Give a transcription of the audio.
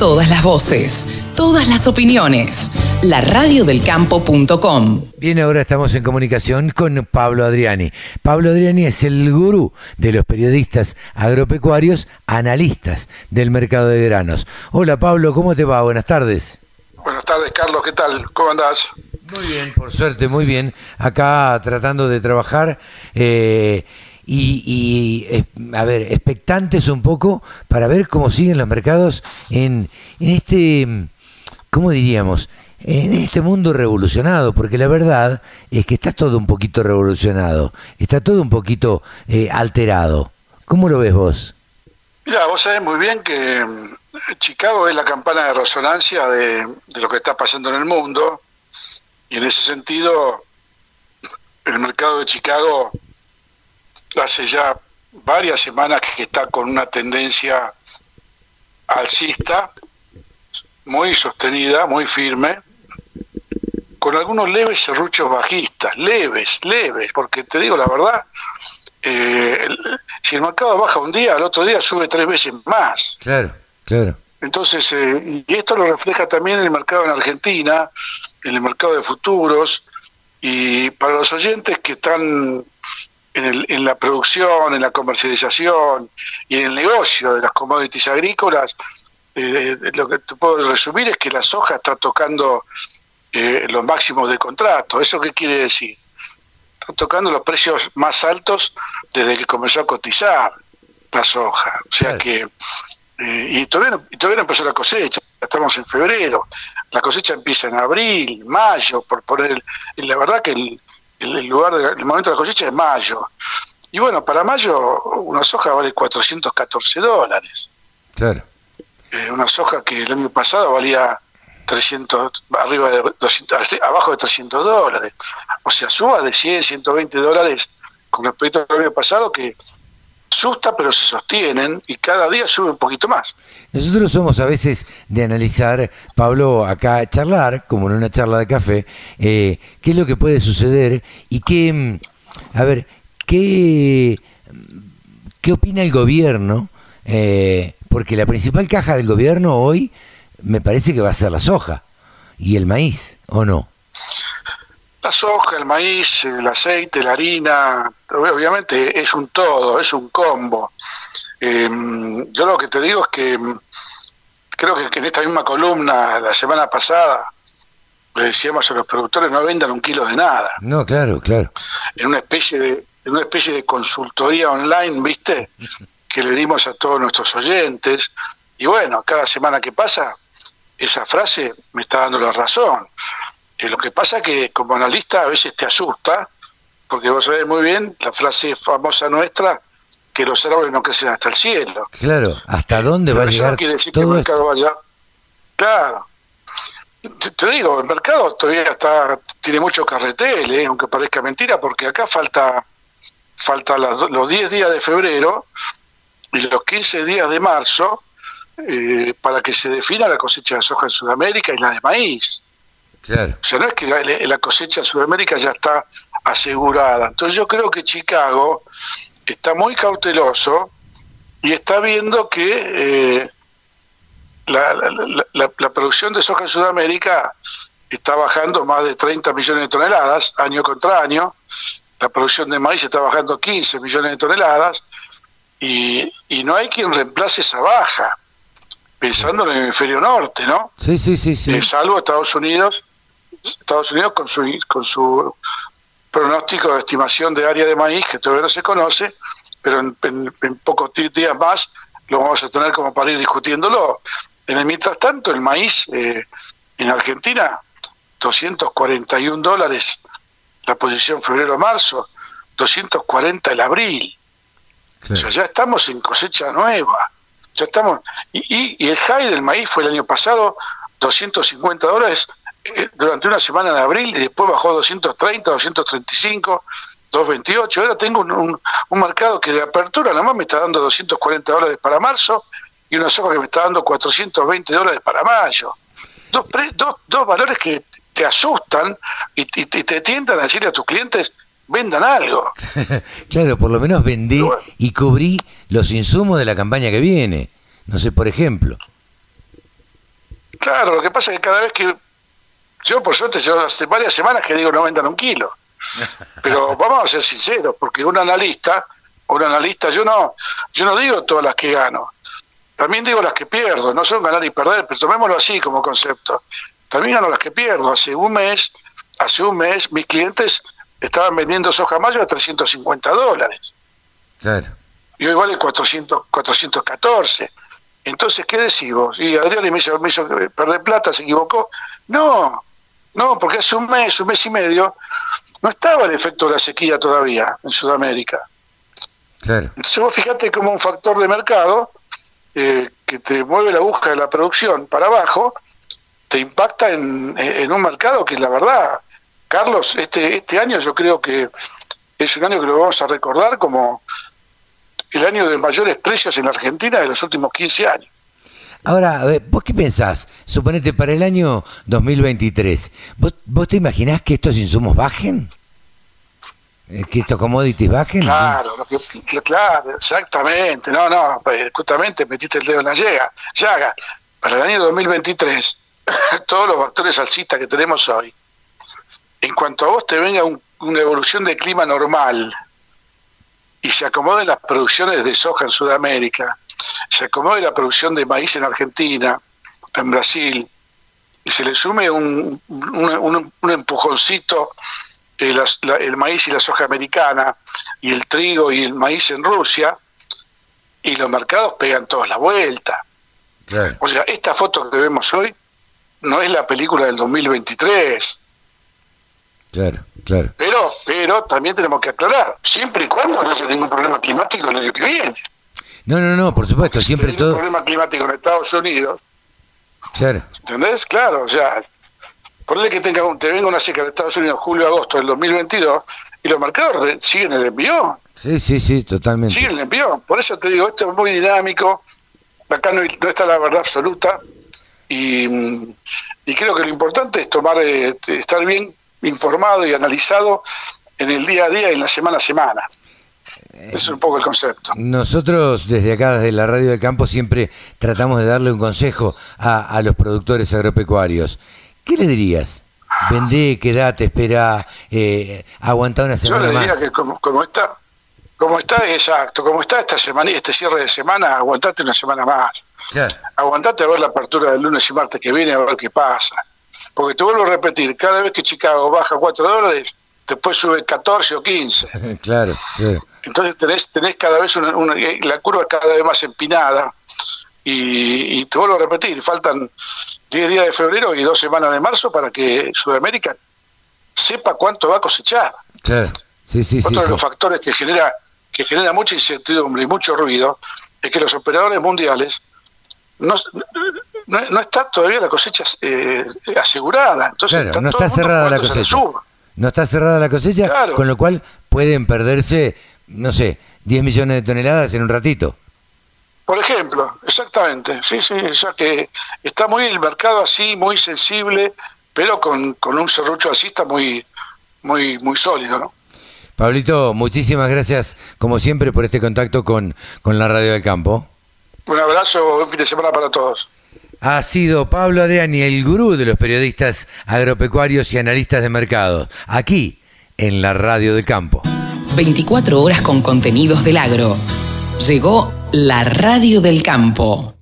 Todas las voces, todas las opiniones. La radiodelcampo.com. Bien, ahora estamos en comunicación con Pablo Adriani. Pablo Adriani es el gurú de los periodistas agropecuarios, analistas del mercado de granos. Hola Pablo, ¿cómo te va? Buenas tardes. Buenas tardes, Carlos, ¿qué tal? ¿Cómo andás? Muy bien, por suerte, muy bien. Acá tratando de trabajar eh, y, y, eh, a ver, expectantes un poco para ver cómo siguen los mercados en, en este, ¿cómo diríamos? En este mundo revolucionado, porque la verdad es que está todo un poquito revolucionado, está todo un poquito eh, alterado. ¿Cómo lo ves vos? Mira, vos sabés muy bien que mm, Chicago es la campana de resonancia de, de lo que está pasando en el mundo y en ese sentido el mercado de Chicago hace ya varias semanas que está con una tendencia alcista muy sostenida, muy firme, con algunos leves serruchos bajistas, leves, leves, porque te digo la verdad, eh, el- si el mercado baja un día, al otro día sube tres veces más. Claro, claro. Entonces, eh, y esto lo refleja también en el mercado en Argentina, en el mercado de futuros, y para los oyentes que están en, el- en la producción, en la comercialización y en el negocio de las commodities agrícolas, eh, lo que te puedo resumir es que la soja está tocando eh, los máximos de contrato. ¿Eso qué quiere decir? Está tocando los precios más altos desde que comenzó a cotizar la soja. O sea que eh, y, todavía no, y todavía no empezó la cosecha, estamos en febrero, la cosecha empieza en abril, mayo, por poner el, y la verdad que el, el- el lugar de la- el momento de la cosecha es mayo. Y bueno, para mayo una soja vale 414 dólares, Claro. Eh, una soja que el año pasado valía 300, arriba de 200, abajo de 300 dólares, o sea, suba de 100, 120 dólares con respecto al año pasado que asusta pero se sostienen y cada día sube un poquito más. Nosotros somos a veces de analizar, Pablo, acá charlar, como en una charla de café, eh, qué es lo que puede suceder y qué, mm, a ver, qué, qué opina el gobierno, eh, porque la principal caja del gobierno hoy me parece que va a ser la soja y el maíz, ¿o no? La soja, el maíz, el aceite, la harina, obviamente es un todo, es un combo. Eh, yo lo que te digo es que mm, creo que, que en esta misma columna, la semana pasada, le decíamos a los productores no vendan un kilo de nada. No, claro, claro. En una especie de, en una especie de consultoría online, ¿viste? Que le dimos a todos nuestros oyentes. Y bueno, cada semana que pasa, esa frase me está dando la razón. Eh, lo que pasa que como analista a veces te asusta, porque vos sabés muy bien la frase famosa nuestra, que los árboles no crecen hasta el cielo. Claro, ¿hasta dónde va a llegar no quiere decir que el todo esto? mercado vaya. Claro. Te, te digo, el mercado todavía está tiene mucho carretel, ¿eh? aunque parezca mentira, porque acá falta falta las los 10 días de febrero y los 15 días de marzo eh, para que se defina la cosecha de soja en Sudamérica y la de maíz. Claro. O sea, no es que la, la cosecha en Sudamérica ya está asegurada. Entonces yo creo que Chicago está muy cauteloso y está viendo que eh, la, la- la- la- la producción de soja en Sudamérica está bajando más de 30 millones de toneladas año contra año. La producción de maíz está bajando 15 millones de toneladas y, y no hay quien reemplace esa baja, pensando en el hemisferio norte, ¿no? Sí, sí, sí, sí. Eh, salvo Estados Unidos, Estados Unidos con su con su pronóstico de estimación de área de maíz que todavía no se conoce, pero en, en- en pocos días más lo vamos a tener como para ir discutiéndolo. En el mientras tanto, el maíz eh, en Argentina, 241 dólares la posición febrero-marzo, 240 el abril. O sea, ya estamos en cosecha nueva. Ya estamos. Y, y, y el high del maíz fue el año pasado 250 dólares durante una semana en abril y después bajó a 230, 235, 228. Ahora tengo un, un, un mercado que de apertura nomás me está dando 240 dólares para marzo y una soja que me está dando 420 dólares para mayo. Dos, pre- dos, dos valores que te asustan y, y- y te tientan a decirle a tus clientes, vendan algo. claro, por lo menos vendí bueno. y cubrí los insumos de la campaña que viene. No sé, por ejemplo. Claro, lo que pasa es que cada vez que yo por suerte yo hace varias semanas que digo no vendan un kilo. Pero vamos a ser sinceros, porque un analista, un analista, yo no, yo no digo todas las que gano, también digo las que pierdo, no son ganar y perder, pero tomémoslo así como concepto. También gano las que pierdo. Hace un mes, hace un mes, mis clientes estaban vendiendo soja mayo a 350 dólares. Claro. Y hoy vale 400, 414. Entonces, ¿qué decimos? Y Adrián me hizo, me hizo perder plata, se equivocó. No, no, porque hace un mes, un mes y medio, no estaba el efecto de la sequía todavía en Sudamérica. Claro. Entonces vos fíjate como un factor de mercado eh, que te mueve la aguja de la producción para abajo, te impacta en, en, un mercado que la verdad, Carlos, este, este año yo creo que es un año que lo vamos a recordar como el año de mayores precios en Argentina de los últimos 15 años. Ahora, ¿vos qué pensás? Suponete para el año 2023, ¿vos, vos te imaginás que estos insumos bajen? Eh, ¿Que estos commodities bajen? Claro, claro, exactamente. No, no, pues, justamente metiste el dedo en la llaga. llaga. Para el año 2023, todos los factores alcistas que tenemos hoy, en cuanto a vos te venga una evolución de clima normal y se acomoden las producciones de soja en Sudamérica, se acomode la producción de maíz en Argentina, en Brasil, y se le sume un, un, empujoncito el, el, maíz y la soja americana, y el trigo y el maíz en Rusia, y los mercados pegan toda la vuelta. O sea, esta foto que vemos hoy no es la película del 2023. Claro, claro. Pero, pero también tenemos que aclarar, siempre y cuando no haya ningún problema climático el año que viene. No, no, no, por supuesto, siempre todo. Problema climático en Estados Unidos. Claro. ¿Entendés? Claro, o sea, ponle que tenga, te venga una seca de Estados Unidos julio-agosto del 2022 y los mercados siguen el envío. Sí, sí, sí, totalmente. Siguen el envío. Por eso te digo, esto es muy dinámico. Acá no, está la verdad absoluta. Y, y, creo que lo importante es tomar, eh, estar bien informado y analizado en el día a día y en la semana a semana. Es un poco el concepto. Nosotros desde acá, desde la Radio del Campo, siempre tratamos de darle un consejo a, los productores agropecuarios. ¿Qué le dirías? Vendé, quedate, espera, eh, una semana Yo le diría que como, está, como está, exacto, como está esta semana, este cierre de semana, aguantate una semana más. Aguantate a ver la apertura del lunes y martes que viene, a ver qué pasa. Porque te vuelvo a repetir, cada vez que Chicago baja 4 dólares, después sube 14 o 15. claro, claro. Entonces tenés, tenés cada vez una, la curva cada vez más empinada. Y, te vuelvo a repetir, faltan 10 días de febrero y dos semanas de marzo para que Sudamérica sepa cuánto va a cosechar. Claro. Sí, sí, Otro de los factores que genera, que genera mucha incertidumbre y mucho ruido es que los operadores mundiales no, no, está todavía la cosecha eh, asegurada. Entonces no está cerrada la cosecha. No está cerrada la cosecha, con lo cual pueden perderse no sé, 10 millones de toneladas en un ratito. Por ejemplo, exactamente, sí, sí, o sea que está muy el mercado así, muy sensible, pero con, con un serrucho así está muy, muy, muy sólido, ¿no? Pablito, muchísimas gracias, como siempre, por este contacto con, con la Radio del Campo. Un abrazo, un fin de semana para todos. Ha sido Pablo Adriani, el gurú de los periodistas agropecuarios y analistas de mercado, aquí en la Radio del Campo. 24 horas con contenidos del agro. Llegó la radio del campo.